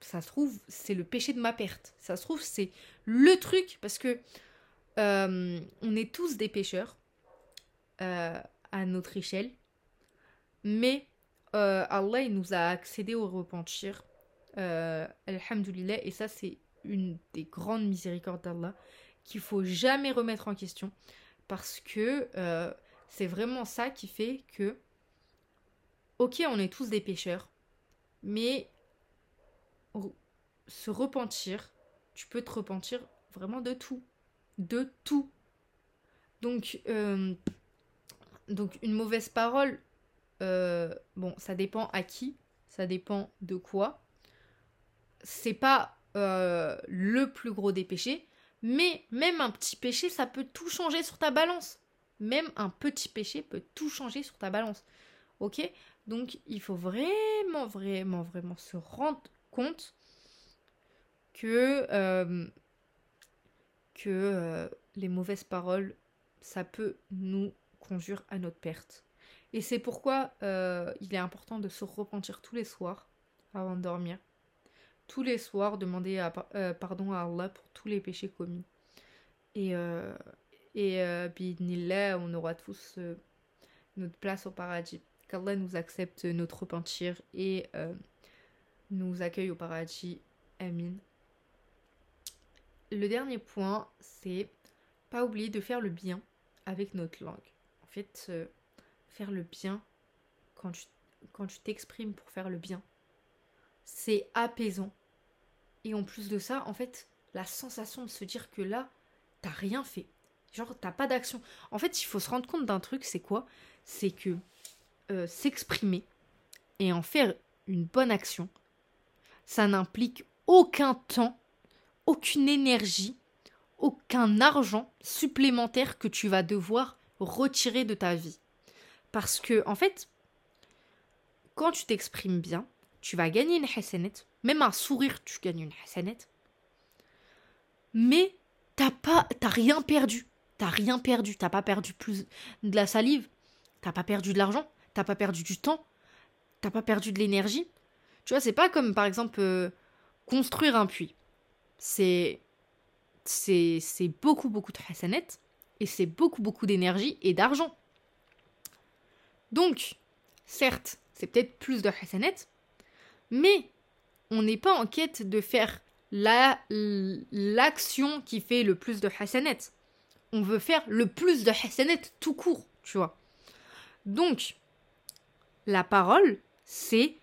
ça se trouve, c'est le péché de ma perte. Ça se trouve, c'est le truc, parce que euh, on est tous des pécheurs euh, à notre échelle, mais Allah, il nous a accédé au repentir. Alhamdulillah, et ça, c'est une des grandes miséricordes d'Allah qu'il faut jamais remettre en question parce que euh, c'est vraiment ça qui fait que ok on est tous des pécheurs mais se repentir tu peux te repentir vraiment de tout de tout donc euh, donc une mauvaise parole euh, bon ça dépend à qui ça dépend de quoi c'est pas le plus gros des péchés mais même un petit péché, ça peut tout changer sur ta balance. Même un petit péché peut tout changer sur ta balance. Ok? Donc il faut vraiment, vraiment, vraiment se rendre compte que, euh, que euh, les mauvaises paroles, ça peut nous conduire à notre perte. Et c'est pourquoi euh, il est important de se repentir tous les soirs avant de dormir tous les soirs demander pardon à Allah pour tous les péchés commis. Et, et euh, on aura tous notre place au paradis. Qu'Allah nous accepte notre repentir et nous accueille au paradis. Amin. Le dernier point, c'est pas oublier de faire le bien avec notre langue. En fait, faire le bien quand tu quand t'exprimes pour faire le bien, c'est apaisant et en plus de ça, en fait, la sensation de se dire que là, t'as rien fait. Genre, t'as pas d'action. En fait, il faut se rendre compte d'un truc, c'est quoi? C'est que euh, s'exprimer et en faire une bonne action, ça n'implique aucun temps, aucune énergie, aucun argent supplémentaire que tu vas devoir retirer de ta vie. Parce que, en fait, quand tu t'exprimes bien, tu vas gagner une hasanette, même un sourire, tu gagnes une hasanette. Mais t'as pas, t'as rien perdu. T'as rien perdu. T'as pas perdu plus de la salive. T'as pas perdu de l'argent. T'as pas perdu du temps. T'as pas perdu de l'énergie. Tu vois, c'est pas comme par exemple euh, construire un puits. C'est, c'est, beaucoup beaucoup de hasanettes et c'est beaucoup beaucoup d'énergie et d'argent. Donc, certes, c'est peut-être plus de hasanettes, mais on n'est pas en quête de faire la l'action qui fait le plus de hasanet. On veut faire le plus de hasanet tout court, tu vois. Donc, la parole, c'est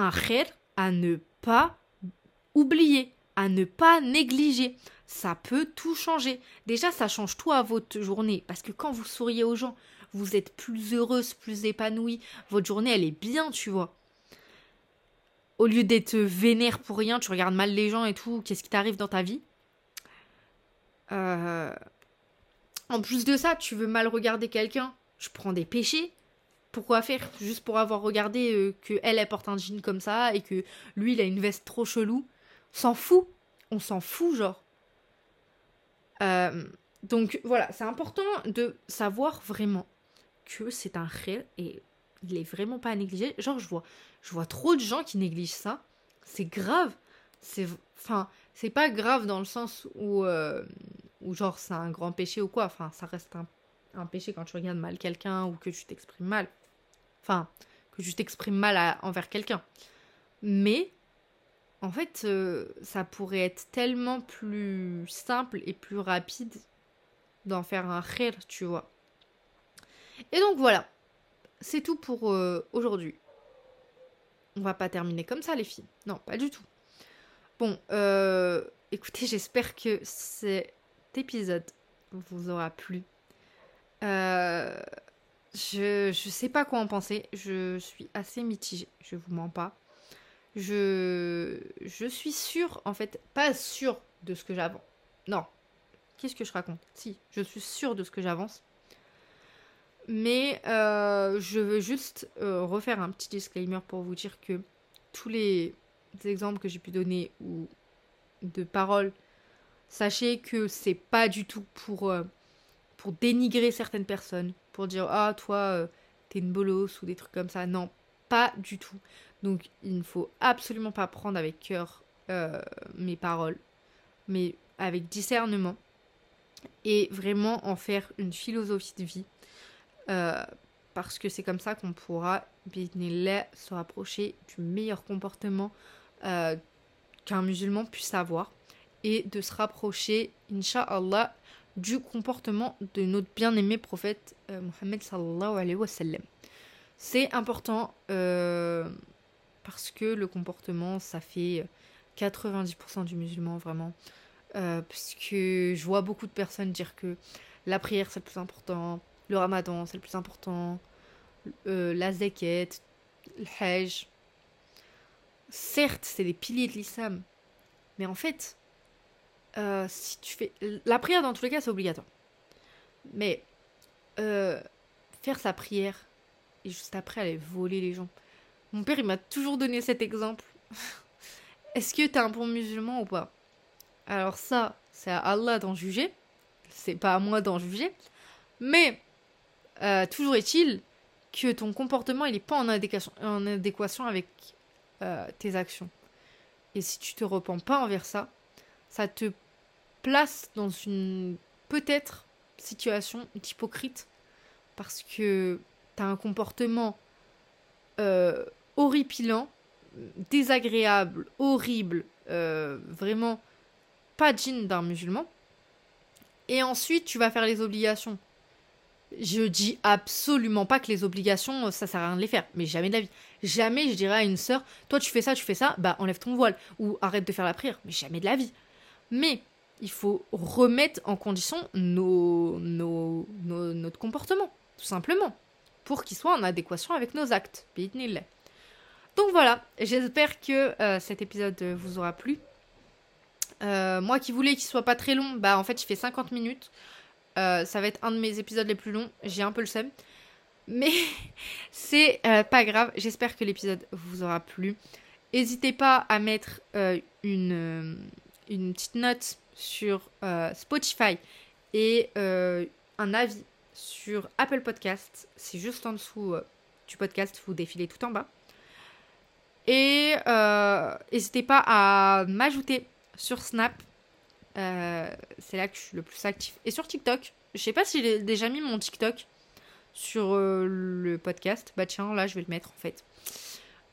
un à ne pas oublier, à ne pas négliger. Ça peut tout changer. Déjà, ça change tout à votre journée. Parce que quand vous souriez aux gens, vous êtes plus heureuse, plus épanouie. Votre journée, elle est bien, tu vois au lieu d'être vénère pour rien, tu regardes mal les gens et tout, qu'est-ce qui t'arrive dans ta vie? Euh, En plus de ça, tu veux mal regarder quelqu'un, je prends des péchés. Pourquoi faire Juste pour avoir regardé euh, que elle, porte un jean comme ça et que lui, il a une veste trop chelou. s'en fout. On s'en fout, genre. Euh, donc voilà, c'est important de savoir vraiment que c'est un réel et il est vraiment pas à négliger. Genre, je vois, je vois trop de gens qui négligent ça. C'est grave. C'est, enfin, c'est pas grave dans le sens où, euh, genre, c'est un grand péché ou quoi. Enfin, ça reste un péché quand tu regardes mal quelqu'un ou que tu t'exprimes mal. Enfin, que tu t'exprimes mal envers quelqu'un. Mais, en fait, euh, ça pourrait être tellement plus simple et plus rapide d'en faire un rire, tu vois. Et donc voilà, c'est tout pour euh, aujourd'hui. On va pas terminer comme ça, les filles. Non, pas du tout. Bon, euh, écoutez, j'espère que cet épisode vous aura plu. Euh, je, je sais pas quoi en penser. Je suis assez mitigée, je vous mens pas. Je, je suis sûre, en fait, pas sûre de ce que j'avance. Non, qu'est-ce que je raconte? Si, je suis sûre de ce que j'avance. Mais euh, je veux juste euh, refaire un petit disclaimer pour vous dire que tous les exemples que j'ai pu donner ou de paroles, sachez que c'est pas du tout pour, euh, pour dénigrer certaines personnes, pour dire ah toi t'es une bolos ou des trucs comme ça. Non, pas du tout. Donc il ne faut absolument pas prendre avec cœur mes paroles, mais avec discernement et vraiment en faire une philosophie de vie euh, parce que c'est comme ça qu'on pourra, se rapprocher du meilleur comportement euh, qu'un musulman puisse avoir et de se rapprocher, inshallah, du comportement de notre bien-aimé prophète euh, Mohammed. C'est important parce que le comportement, ça fait 90% du musulman vraiment. parce que je vois beaucoup de personnes dire que la prière c'est le plus important, le ramadan, c'est le plus important. Euh, la zakat, le hajj. Certes, c'est des piliers de l'islam. Mais en fait, euh, si tu fais. La prière, dans tous les cas, c'est obligatoire. Mais euh, faire sa prière et juste après aller voler les gens. Mon père, il m'a toujours donné cet exemple. Est-ce que t'es un bon musulman ou pas? Alors ça, c'est à Allah d'en juger. C'est pas à moi d'en juger. Mais euh, toujours est-il que ton comportement, il n'est pas en adéquation, en adéquation avec tes actions. Et si tu te repens pas envers ça, ça te place dans une peut-être situation hypocrite parce que tu as un comportement euh, horripilant, désagréable, horrible, euh, vraiment pas digne d'un musulman. Et ensuite, tu vas faire les obligations. Je dis absolument pas que les obligations, ça sert à rien de les faire, mais jamais de la vie. Jamais je dirais à une sœur, toi tu fais ça, tu fais ça, bah enlève ton voile ou arrête de faire la prière, mais jamais de la vie. Mais il faut remettre en condition nos, notre comportement, tout simplement, pour qu'il soit en adéquation avec nos actes. Donc voilà, j'espère que euh, cet épisode vous aura plu. Euh, moi qui voulais qu'il soit pas très long, bah en fait il fait 50 minutes. Euh, ça va être un de mes épisodes les plus longs. J'ai un peu le seum. Mais c'est pas grave. J'espère que l'épisode vous aura plu. N'hésitez pas à mettre une, une petite note sur Spotify et un avis sur Apple Podcast. C'est juste en dessous du podcast. Vous défilez tout en bas. Et n'hésitez pas à m'ajouter sur Snap euh, c'est là que je suis le plus actif. Et sur TikTok, je sais pas si j'ai déjà mis mon TikTok sur euh, le podcast. Bah tiens, là je vais le mettre en fait.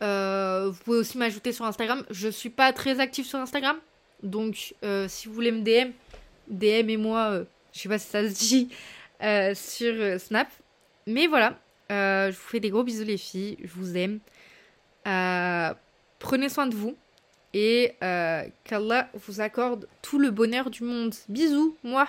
Euh, vous pouvez aussi m'ajouter sur Instagram. Je suis pas très active sur Instagram. Donc si vous voulez me DM, DM et moi, je sais pas si ça se dit, sur Snap. Mais voilà, je vous fais des gros bisous les filles. Je vous aime. prenez soin de vous et euh, qu'Allah vous accorde tout le bonheur du monde. Bisous, moi.